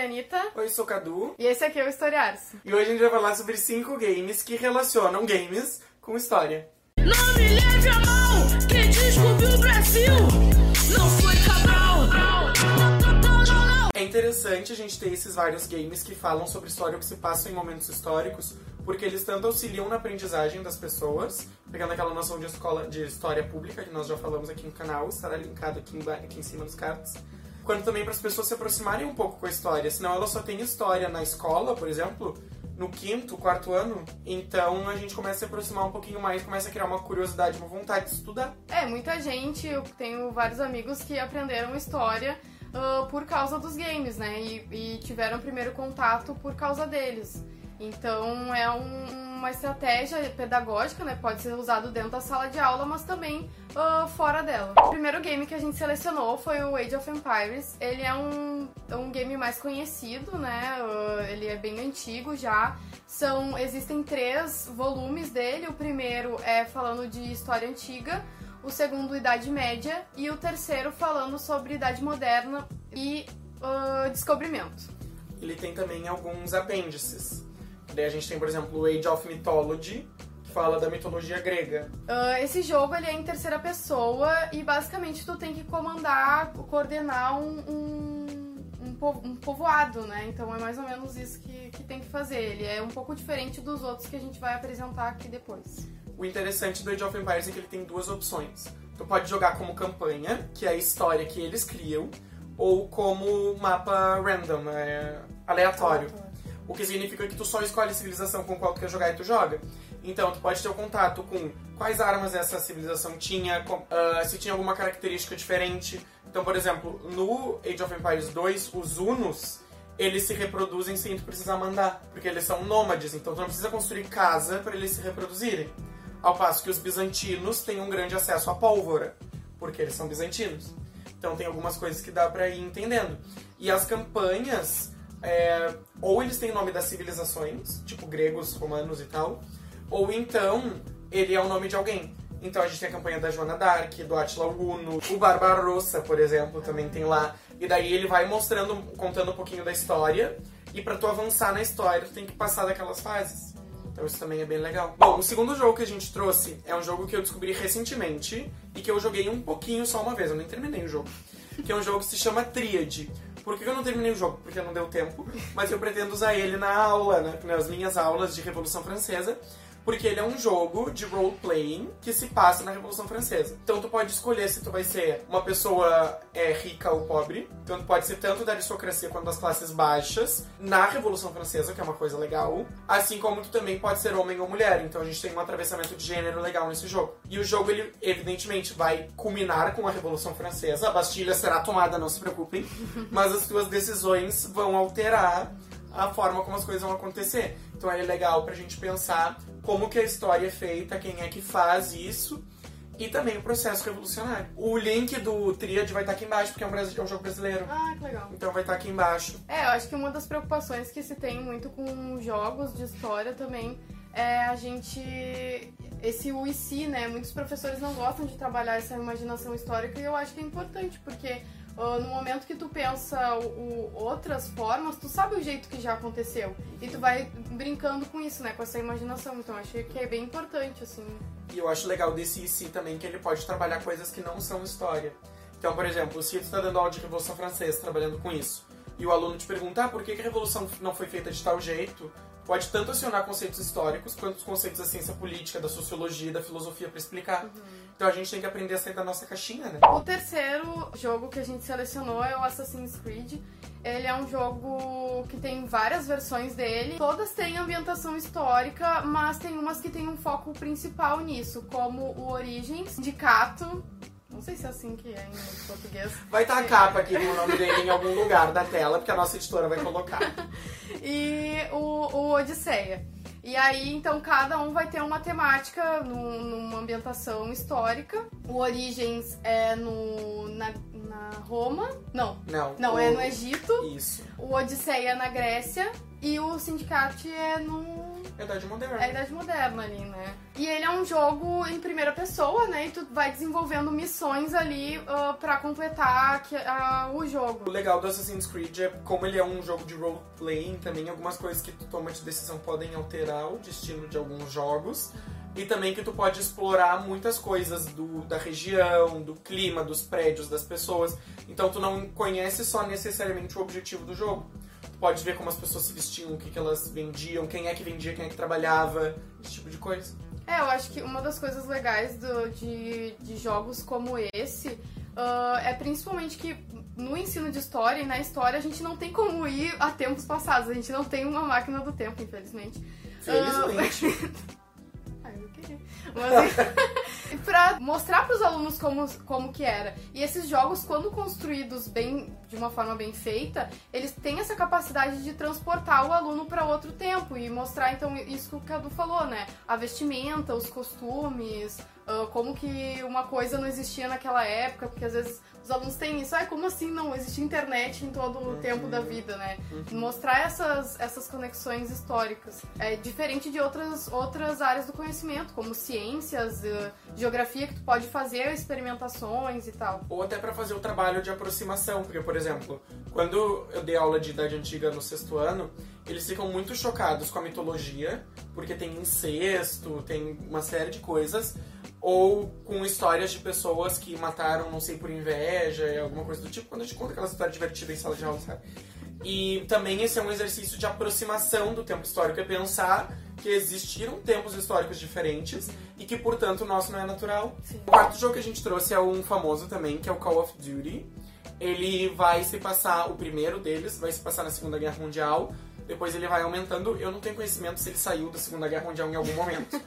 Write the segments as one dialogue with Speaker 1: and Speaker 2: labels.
Speaker 1: é Anitta.
Speaker 2: Oi, sou Cadu.
Speaker 1: E esse aqui é o Historiars.
Speaker 2: E hoje a gente vai falar sobre cinco games que relacionam games com história.
Speaker 3: Não me leve a mão, quem descobriu o Brasil não foi Cabral.
Speaker 2: É interessante a gente ter esses vários games que falam sobre história ou que se passam em momentos históricos, porque eles tanto auxiliam na aprendizagem das pessoas, pegando aquela noção de escola de história pública que nós já falamos aqui no canal, estará linkado aqui, emba- aqui em cima nos cards, quanto também para as pessoas se aproximarem um pouco com a história, senão ela só tem história na escola, por exemplo, no quinto, quarto ano, então a gente começa a se aproximar um pouquinho mais, começa a criar uma curiosidade, uma vontade de estudar.
Speaker 1: É, muita gente, eu tenho vários amigos que aprenderam história ah, por causa dos games, né? E, e tiveram primeiro contato por causa deles. Então é um- uma estratégia pedagógica, né? Pode ser usado dentro da sala de aula, mas também ah, fora dela. O primeiro game que a gente selecionou foi o Age of Empires. Ele é um, é um game mais conhecido, né? Ah, ele é bem antigo já. São existem três volumes dele. O primeiro é falando de história antiga, o segundo Idade Média e o terceiro falando sobre Idade Moderna e ah, descobrimento.
Speaker 2: Ele tem também alguns apêndices. Daí a gente tem, por exemplo, o Age of Mythology, que fala da mitologia grega.
Speaker 1: Ah, esse jogo ele é em terceira pessoa e basicamente tu tem que comandar, coordenar um, um, um po- um povoado, né? Então é mais ou menos isso que, que tem que fazer. Ele é um pouco diferente dos outros que a gente vai apresentar aqui depois.
Speaker 2: O interessante do Age of Empires é que ele tem duas opções. Tu pode jogar como campanha, que é a história que eles criam, ou como mapa random, é, aleatório. O que significa que tu só escolhe civilização com qual tu quer jogar e tu joga. Então, tu pode ter o contato com quais armas essa civilização tinha, com- ah, se tinha alguma característica diferente. Então, por exemplo, no Age of Empires 2, os Unos, eles se reproduzem sem tu precisar mandar, porque eles são nômades, então tu não precisa construir casa para eles se reproduzirem. Ao passo que os bizantinos têm um grande acesso à pólvora, porque eles são bizantinos. Então tem algumas coisas que dá pra ir entendendo. E as campanhas, é, ou eles têm o nome das civilizações, tipo gregos, romanos e tal, ou então ele é o nome de alguém. Então a gente tem a campanha da Joana Dark, do Attila Uno, o Barbarossa, por exemplo, também tem lá. E daí ele vai mostrando, contando um pouquinho da história, e pra tu avançar na história, tu tem que passar daquelas fases. Então isso também é bem legal. Bom, o segundo jogo que a gente trouxe é um jogo que eu descobri recentemente e que eu joguei um pouquinho só uma vez, eu nem terminei o jogo. Que é um jogo que se chama Tríade. Por que eu não terminei o jogo? Porque não deu tempo, mas eu pretendo usar ele na aula, né? nas minhas aulas de Revolução Francesa. Porque ele é um jogo de role-playing que se passa na Revolução Francesa. Então tu pode escolher se tu vai ser uma pessoa é, rica ou pobre. Então tu pode ser tanto da aristocracia quanto das classes baixas na Revolução Francesa, que é uma coisa legal. Assim como tu também pode ser homem ou mulher. Então a gente tem um atravessamento de gênero legal nesse jogo. E o jogo, ele evidentemente vai culminar com a Revolução Francesa. A Bastilha será tomada, não se preocupem. Mas as tuas decisões vão alterar a forma como as coisas vão acontecer. Então é legal pra gente pensar como que a história é feita, quem é que faz isso e também o processo revolucionário. O link do Tríade vai estar aqui embaixo, porque é um, é um jogo brasileiro.
Speaker 1: Ah, que legal.
Speaker 2: Então vai estar aqui embaixo.
Speaker 1: É, eu acho que uma das preocupações que se tem muito com jogos de história também é a gente. Esse o e se, né? Muitos professores não gostam de trabalhar essa imaginação histórica e eu acho que é importante, porque no momento que tu pensa o, outras formas, tu sabe o jeito que já aconteceu. E tu vai brincando com isso, né? Com essa imaginação. Então achei que é bem importante, assim.
Speaker 2: E eu acho legal desse IC também que ele pode trabalhar coisas que não são história. Então, por exemplo, se tu está dando aula de Revolução Francesa, trabalhando com isso, e o aluno te perguntar ah, por que que a Revolução não foi feita de tal jeito, pode tanto acionar conceitos históricos quanto os conceitos da ciência política, da sociologia, da filosofia para explicar. Então a gente tem que aprender a sair da nossa caixinha, né?
Speaker 1: O terceiro jogo que a gente selecionou é o Assassin's Creed. Ele é um jogo que tem várias versões dele. Todas têm ambientação histórica, mas tem umas que tem um foco principal nisso, como o Origins, Sindicato. Não sei se é assim que é em português.
Speaker 2: Vai estar a capa aqui com o nome dele em algum lugar da tela, porque a nossa editora vai colocar.
Speaker 1: E o, o Odisseia. E aí, então, cada um vai ter uma temática num- numa ambientação histórica. O Origins é no, na, na Roma. Não,
Speaker 2: Não.
Speaker 1: não,
Speaker 2: o-
Speaker 1: é no Egito.
Speaker 2: Isso.
Speaker 1: O Odisseia é na Grécia. E o Syndicate é no.
Speaker 2: Idade moderna.
Speaker 1: É Idade Moderna ali, né? E ele é um jogo em primeira pessoa, né? E tu vai desenvolvendo missões ali ah, pra completar que- ah, o jogo.
Speaker 2: O legal do Assassin's Creed é como ele é um jogo de role-playing, também algumas coisas que tu toma de decisão podem alterar o destino de alguns jogos. E também que tu pode explorar muitas coisas do, da região, do clima, dos prédios, das pessoas. Então tu não conhece só necessariamente o objetivo do jogo. Pode ver como as pessoas se vestiam, o que, que elas vendiam, quem é que vendia, quem é que trabalhava, esse tipo de coisa.
Speaker 1: É, eu acho que uma das coisas legais do- de, de jogos como esse ah, é principalmente que no ensino de história e na história a gente não tem como ir a tempos passados. A gente não tem uma máquina do tempo, infelizmente.
Speaker 2: Felizmente.
Speaker 1: Ai, eu queria. Mas pra mostrar pros alunos como, como que era. E esses jogos, quando construídos bem, de uma forma bem feita, eles têm essa capacidade de transportar o aluno pra outro tempo e mostrar, então, isso que o Cadu falou, né? A vestimenta, os costumes, ah, como que uma coisa não existia naquela época, porque às vezes os alunos têm isso, ai, como assim não existe internet em todo o tempo da vida, né? Mostrar essas, essas conexões históricas. É diferente de outras, outras áreas do conhecimento, como ciências, eh, geografia, que tu pode fazer experimentações e tal.
Speaker 2: Ou até pra fazer o trabalho de aproximação, porque, por exemplo, quando eu dei aula de Idade Antiga no sexto ano, eles ficam muito chocados com a mitologia, porque tem incesto, tem uma série de coisas, ou com histórias de pessoas que mataram, não sei, por inveja, alguma coisa do tipo, quando a gente conta aquela história divertida em sala de aula, sabe? E também esse é um exercício de aproximação do tempo histórico, é pensar que existiram tempos históricos diferentes e que, portanto, o nosso não é natural.
Speaker 1: Sim.
Speaker 2: O quarto jogo que a gente trouxe é um famoso também, que é o Call of Duty. Ele vai se passar, o primeiro deles vai se passar na Segunda Guerra Mundial. Depois ele vai aumentando. Eu não tenho conhecimento se ele saiu da Segunda Guerra Mundial em algum momento.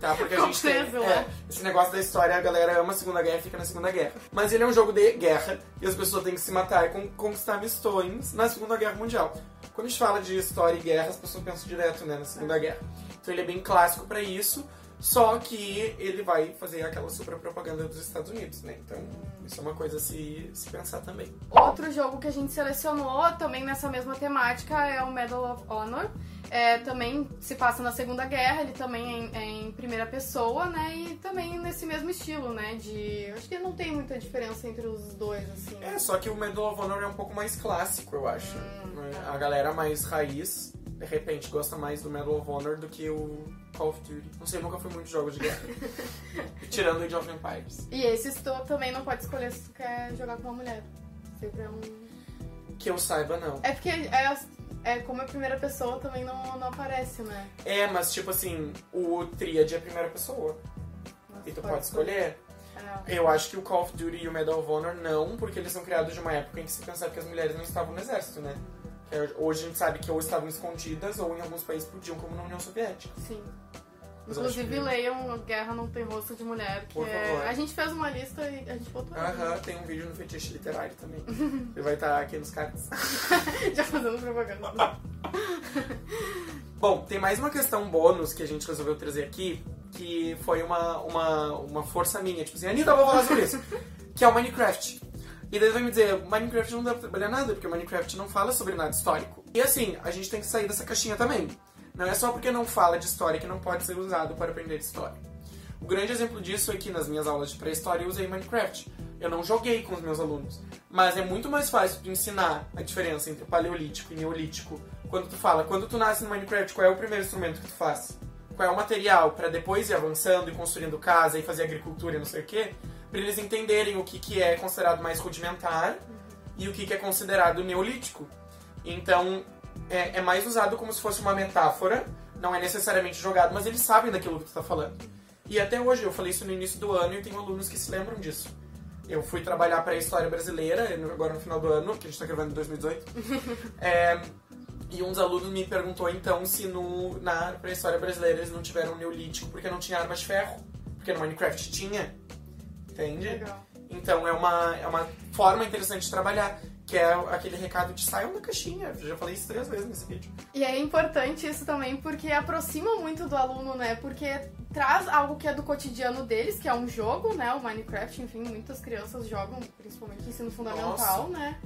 Speaker 2: Tá? Porque a gente tem. É,
Speaker 1: né?
Speaker 2: esse negócio da história, a galera ama a Segunda Guerra e fica na Segunda Guerra. Mas ele é um jogo de guerra e as pessoas têm que se matar e con- conquistar missões na Segunda Guerra Mundial. Quando a gente fala de história e guerra, as pessoas pensam direto né, na Segunda Guerra. Então ele é bem clássico pra isso. Só que ele vai fazer aquela super propaganda dos Estados Unidos, né? Então, isso é uma coisa a se, se pensar também.
Speaker 1: Outro jogo que a gente selecionou também nessa mesma temática é o Medal of Honor. É, também se passa na Segunda Guerra, ele também é em, é em primeira pessoa, né? E também nesse mesmo estilo, né? De. Acho que não tem muita diferença entre os dois, assim.
Speaker 2: É, só que o Medal of Honor é um pouco mais clássico, eu acho. né? A galera mais raiz, de repente, gosta mais do Medal of Honor do que o Call of Duty. Não sei, nunca fui muito jogos de guerra. Tirando o Age of Empires.
Speaker 1: E esses tu também não pode escolher se tu quer jogar com uma mulher. Sempre é um.
Speaker 2: Que eu saiba, não.
Speaker 1: É porque é, é como é primeira pessoa também não, não aparece, né?
Speaker 2: É, mas tipo assim, o Triad é a primeira pessoa.
Speaker 1: Mas
Speaker 2: E tu pode escolher.
Speaker 1: É.
Speaker 2: Eu acho que o Call of Duty e o Medal of Honor não, porque eles são criados de uma época em que se pensava que as mulheres não estavam no exército, né? É- Hoje a gente sabe que ou estavam escondidas ou em alguns países podiam, como na União Soviética.
Speaker 1: Sim.
Speaker 2: Mas
Speaker 1: Inclusive,
Speaker 2: que-
Speaker 1: leiam Guerra Não Tem Rosto de Mulher, que
Speaker 2: Por
Speaker 1: é... A gente fez uma lista e a gente botou.
Speaker 2: Aham, tem um vídeo no Fetiche Literário também. Ele vai estar aqui nos cards.
Speaker 1: Já fazendo propaganda.
Speaker 2: Bom, tem mais uma questão bônus que a gente resolveu trazer aqui, que foi uma, uma, uma força minha. Tipo assim, Anitta, eu vou falar sobre isso. Que é o Minecraft. E daí vai me dizer, Minecraft não dá pra trabalhar nada, porque Minecraft não fala sobre nada histórico. E assim, a gente tem que sair dessa caixinha também. Não é só porque não fala de história que não pode ser usado para aprender história. O grande exemplo disso é que nas minhas aulas de pré-história eu usei Minecraft. Eu não joguei com os meus alunos. Mas é muito mais fácil tu ensinar a diferença entre paleolítico e neolítico quando tu fala, quando tu nasce no Minecraft, qual é o primeiro instrumento que tu faz? Qual é o material para depois ir avançando e construindo casa e fazer agricultura e não sei o quê? Pra eles entenderem o que, que é considerado mais rudimentar e o que, que é considerado neolítico. Então, é, é mais usado como se fosse uma metáfora, não é necessariamente jogado, mas eles sabem daquilo que tu tá falando. E até hoje, eu falei isso no início do ano e tenho alunos que se lembram disso. Eu fui trabalhar para a história brasileira, agora no final do ano, que a gente tá gravando em 2018. É, e um dos alunos me perguntou então se no, na pré-história brasileira eles não tiveram neolítico porque não tinha armas de ferro. Porque no Minecraft tinha. Entende?
Speaker 1: Legal.
Speaker 2: Então é uma, é uma forma interessante de trabalhar. Que é aquele recado de saiam da caixinha. Eu já falei isso três vezes nesse vídeo.
Speaker 1: E é importante isso também porque aproxima muito do aluno, né? Porque traz algo que é do cotidiano deles, que é um jogo, né? O Minecraft, enfim, muitas crianças jogam, principalmente ensino fundamental, né?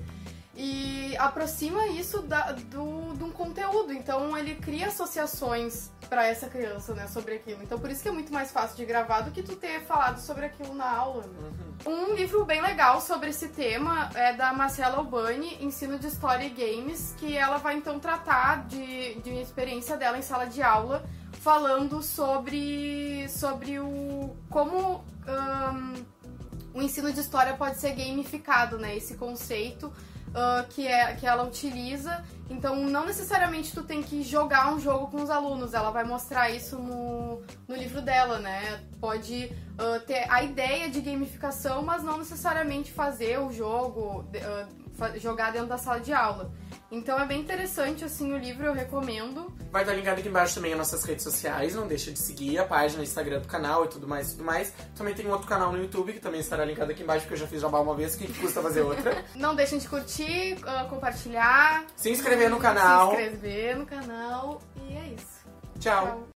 Speaker 1: E aproxima isso da, do, de um conteúdo. Então ele cria associações para essa criança, né, sobre aquilo. Então por isso que é muito mais fácil de gravar do que tu ter falado sobre aquilo na aula. né? Um livro bem legal sobre esse tema é da Marcela Albani, Ensino de História e Games, que ela vai então tratar de, de experiência dela em sala de aula, falando sobre, sobre o como ahn, o ensino de história pode ser gamificado, né? Esse conceito ah, que, é, que ela utiliza. Então, não necessariamente tu tem que jogar um jogo com os alunos, ela vai mostrar isso no, no livro dela, né? Pode ah, ter a ideia de gamificação, mas não necessariamente fazer o jogo, fa- jogar dentro da sala de aula. Então é bem interessante, assim, o livro, eu recomendo.
Speaker 2: Vai estar linkado aqui embaixo também as nossas redes sociais. Não deixa de seguir a página, o Instagram do canal e tudo mais, tudo mais. Também tem um outro canal no YouTube que também estará linkado aqui embaixo, porque eu já fiz jabá uma vez, que custa fazer outra.
Speaker 1: Não deixem de curtir, ah, compartilhar.
Speaker 2: Se inscrever no canal.
Speaker 1: Se inscrever no canal. E é isso.
Speaker 2: Tchau.
Speaker 1: Tchau.